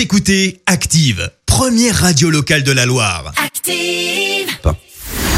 Vous écoutez Active, première radio locale de la Loire. Active.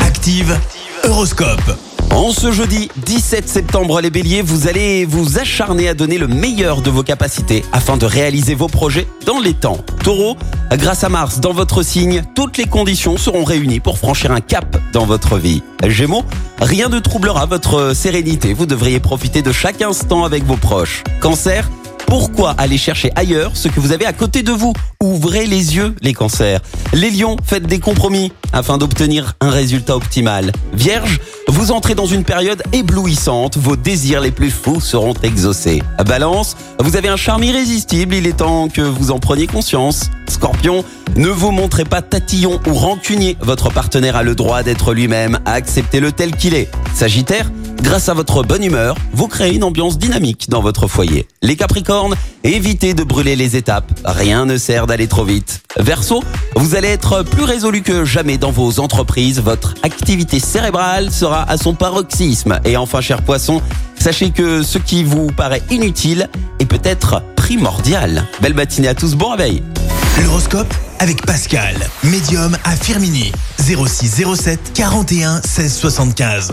Active, Horoscope. En ce jeudi 17 septembre, les béliers, vous allez vous acharner à donner le meilleur de vos capacités afin de réaliser vos projets dans les temps. Taureau, grâce à Mars dans votre signe, toutes les conditions seront réunies pour franchir un cap dans votre vie. Gémeaux, rien ne troublera votre sérénité, vous devriez profiter de chaque instant avec vos proches. Cancer, pourquoi aller chercher ailleurs ce que vous avez à côté de vous Ouvrez les yeux, les cancers. Les lions, faites des compromis afin d'obtenir un résultat optimal. Vierge, vous entrez dans une période éblouissante, vos désirs les plus fous seront exaucés. Balance, vous avez un charme irrésistible, il est temps que vous en preniez conscience. Scorpion, ne vous montrez pas tatillon ou rancunier, votre partenaire a le droit d'être lui-même, acceptez-le tel qu'il est. Sagittaire, Grâce à votre bonne humeur, vous créez une ambiance dynamique dans votre foyer. Les Capricornes, évitez de brûler les étapes. Rien ne sert d'aller trop vite. Verseau, vous allez être plus résolu que jamais dans vos entreprises. Votre activité cérébrale sera à son paroxysme. Et enfin, cher poisson, sachez que ce qui vous paraît inutile est peut-être primordial. Belle matinée à tous, bon réveil. L'horoscope avec Pascal, médium à Firmini. 0607 41 16 75.